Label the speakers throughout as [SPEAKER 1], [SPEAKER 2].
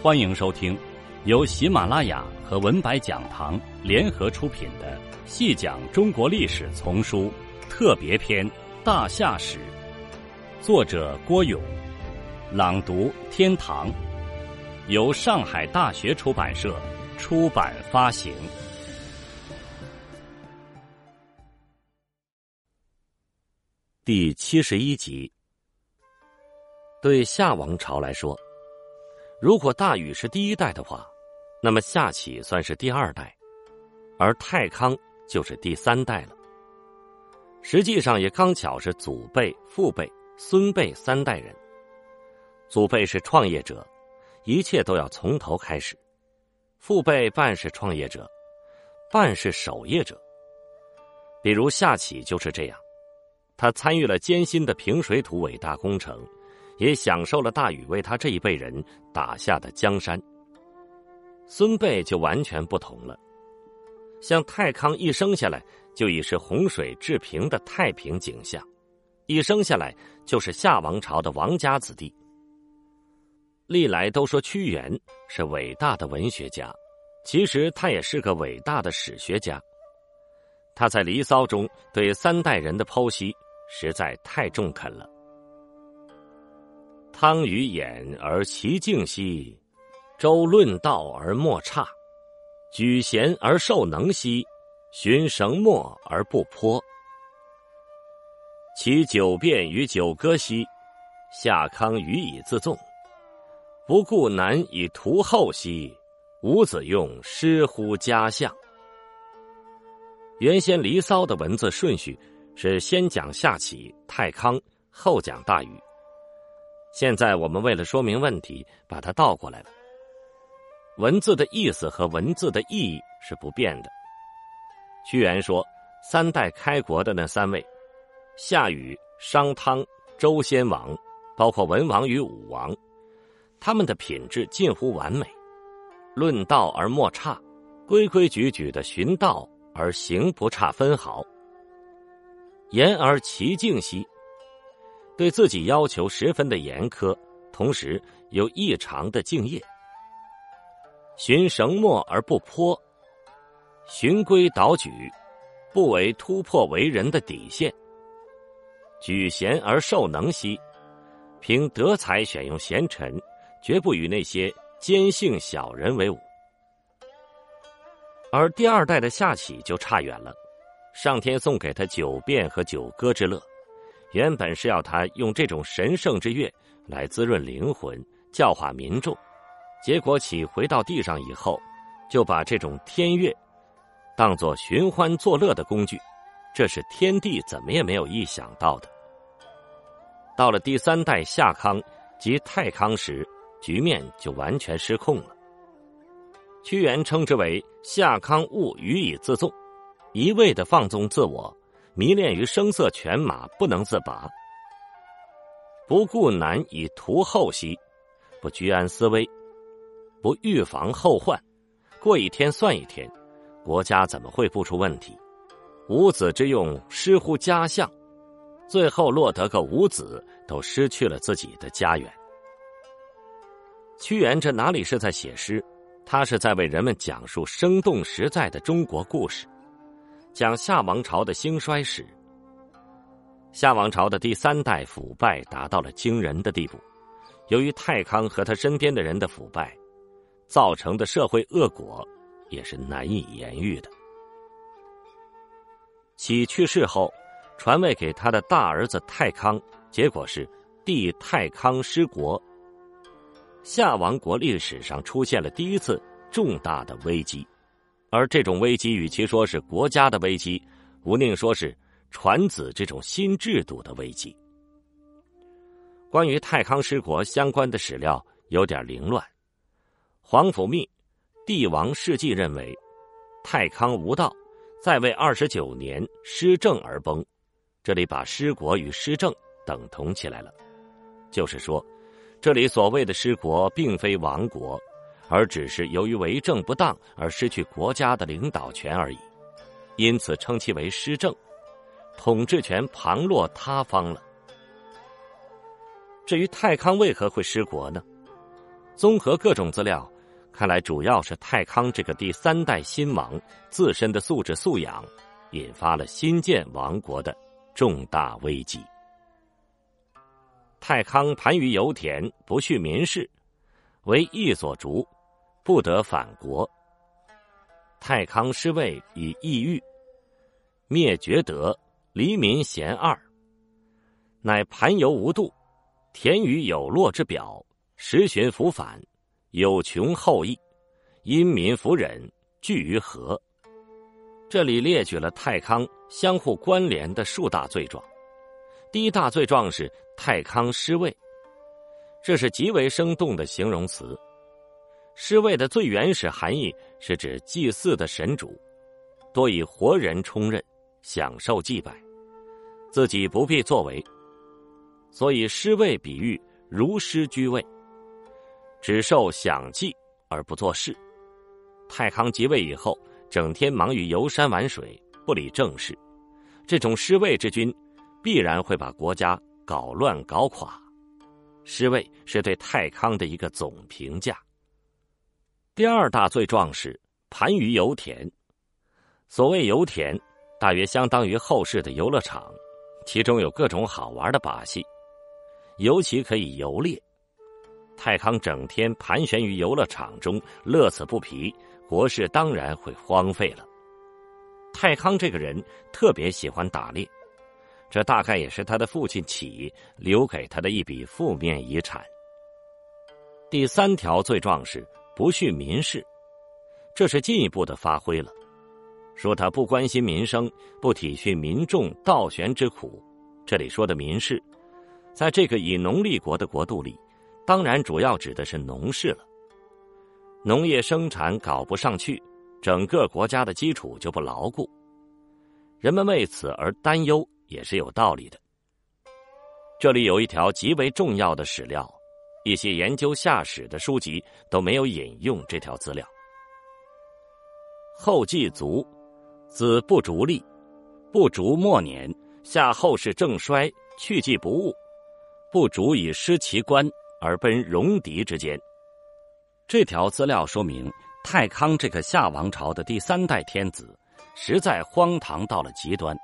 [SPEAKER 1] 欢迎收听由喜马拉雅和文白讲堂联合出品的《细讲中国历史丛书特别篇·大夏史》，作者郭勇，朗读天堂，由上海大学出版社出版发行。第七十一集，对夏王朝来说。如果大禹是第一代的话，那么夏启算是第二代，而太康就是第三代了。实际上也刚巧是祖辈、父辈、孙辈三代人。祖辈是创业者，一切都要从头开始；父辈半是创业者，半是守业者。比如夏启就是这样，他参与了艰辛的平水土伟大工程。也享受了大禹为他这一辈人打下的江山。孙辈就完全不同了，像太康一生下来就已是洪水治平的太平景象，一生下来就是夏王朝的王家子弟。历来都说屈原是伟大的文学家，其实他也是个伟大的史学家。他在《离骚》中对三代人的剖析实在太中肯了。汤于衍而其静兮，周论道而莫差，举贤而受能兮，循绳墨而不颇。其九辩于九歌兮，夏康予以自纵，不顾难以图后兮，吾子用失乎家相。原先《离骚》的文字顺序是先讲夏启、太康，后讲大禹。现在我们为了说明问题，把它倒过来了。文字的意思和文字的意义是不变的。屈原说，三代开国的那三位，夏禹、商汤、周先王，包括文王与武王，他们的品质近乎完美，论道而莫差，规规矩矩的寻道而行不差分毫，言而其境兮。对自己要求十分的严苛，同时又异常的敬业，循绳墨而不泼，循规蹈矩，不为突破为人的底线。举贤而受能兮，凭德才选用贤臣，绝不与那些奸性小人为伍。而第二代的夏启就差远了，上天送给他九变和九歌之乐。原本是要他用这种神圣之乐来滋润灵魂、教化民众，结果启回到地上以后，就把这种天乐当作寻欢作乐的工具，这是天地怎么也没有意想到的。到了第三代夏康及太康时，局面就完全失控了。屈原称之为“夏康误予以自纵”，一味的放纵自我。迷恋于声色犬马，不能自拔；不顾难以图后兮，不居安思危，不预防后患，过一天算一天，国家怎么会不出问题？无子之用，失乎家相，最后落得个无子，都失去了自己的家园。屈原这哪里是在写诗，他是在为人们讲述生动实在的中国故事。讲夏王朝的兴衰史。夏王朝的第三代腐败达到了惊人的地步，由于太康和他身边的人的腐败，造成的社会恶果也是难以言喻的。启去世后，传位给他的大儿子太康，结果是帝太康失国，夏王国历史上出现了第一次重大的危机。而这种危机，与其说是国家的危机，无宁说是传子这种新制度的危机。关于太康失国相关的史料有点凌乱。皇甫谧《帝王世纪》认为，太康无道，在位二十九年失政而崩。这里把失国与失政等同起来了，就是说，这里所谓的失国，并非亡国。而只是由于为政不当而失去国家的领导权而已，因此称其为失政，统治权旁落他方了。至于太康为何会失国呢？综合各种资料，看来主要是太康这个第三代新王自身的素质素养，引发了新建王国的重大危机。太康盘于油田，不恤民事，为义所逐，不得反国。太康失位以抑郁，灭绝德，黎民贤二，乃盘游无度，田于有落之表，时寻伏反，有穷后裔，因民弗忍，聚于河。这里列举了太康相互关联的数大罪状。第一大罪状是太康失位，这是极为生动的形容词。失位的最原始含义是指祭祀的神主多以活人充任，享受祭拜，自己不必作为，所以失位比喻如失居位，只受享祭而不做事。太康即位以后，整天忙于游山玩水，不理政事，这种失位之君。必然会把国家搞乱搞垮，失位是对太康的一个总评价。第二大罪状是盘于油田，所谓油田，大约相当于后世的游乐场，其中有各种好玩的把戏，尤其可以游猎。太康整天盘旋于游乐场中，乐此不疲，国事当然会荒废了。太康这个人特别喜欢打猎。这大概也是他的父亲启留给他的一笔负面遗产。第三条罪状是不恤民事，这是进一步的发挥了，说他不关心民生，不体恤民众倒悬之苦。这里说的民事，在这个以农立国的国度里，当然主要指的是农事了。农业生产搞不上去，整个国家的基础就不牢固，人们为此而担忧。也是有道理的。这里有一条极为重要的史料，一些研究夏史的书籍都没有引用这条资料。后继卒，子不逐立，不逐末年，夏后世正衰，去继不务，不逐以失其官而奔戎狄之间。这条资料说明，太康这个夏王朝的第三代天子，实在荒唐到了极端。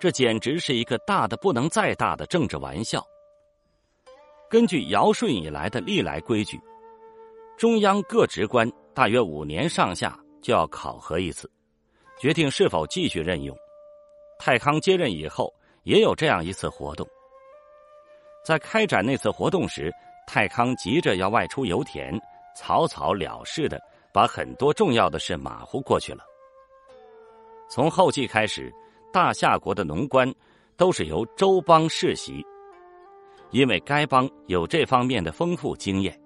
[SPEAKER 1] 这简直是一个大的不能再大的政治玩笑。根据尧舜以来的历来规矩，中央各职官大约五年上下就要考核一次，决定是否继续任用。太康接任以后，也有这样一次活动。在开展那次活动时，太康急着要外出油田，草草了事的把很多重要的事马虎过去了。从后继开始。大夏国的农官都是由周邦世袭，因为该邦有这方面的丰富经验。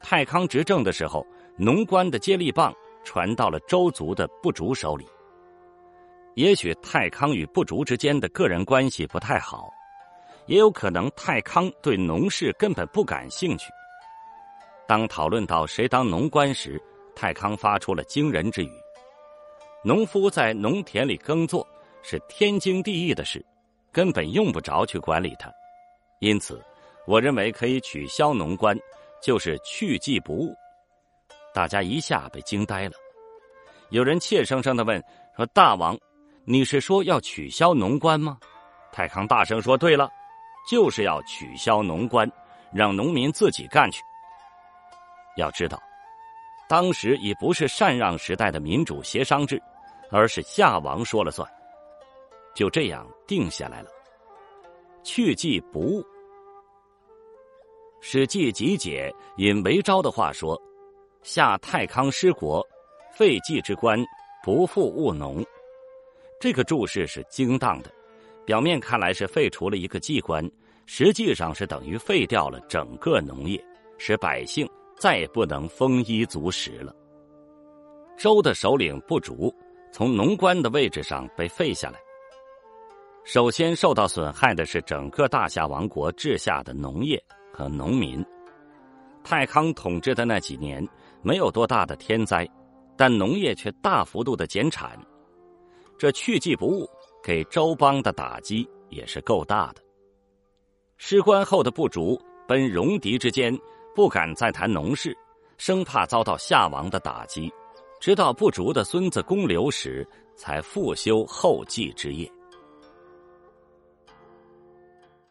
[SPEAKER 1] 太康执政的时候，农官的接力棒传到了周族的部族手里。也许太康与部族之间的个人关系不太好，也有可能太康对农事根本不感兴趣。当讨论到谁当农官时，太康发出了惊人之语。农夫在农田里耕作是天经地义的事，根本用不着去管理他。因此，我认为可以取消农官，就是去季不务。大家一下被惊呆了。有人怯生生的问：“说大王，你是说要取消农官吗？”太康大声说：“对了，就是要取消农官，让农民自己干去。”要知道。当时已不是禅让时代的民主协商制，而是夏王说了算，就这样定下来了。去季不误，《史记集解》引韦昭的话说：“夏太康失国，废季之官，不复务农。”这个注释是精当的，表面看来是废除了一个季官，实际上是等于废掉了整个农业，使百姓。再也不能丰衣足食了。周的首领不竹从农官的位置上被废下来。首先受到损害的是整个大夏王国治下的农业和农民。太康统治的那几年没有多大的天灾，但农业却大幅度的减产。这去季不误给周邦的打击也是够大的。失官后的不竹奔戎狄之间。不敢再谈农事，生怕遭到夏王的打击。直到不竹的孙子公刘时，才复修后继之业。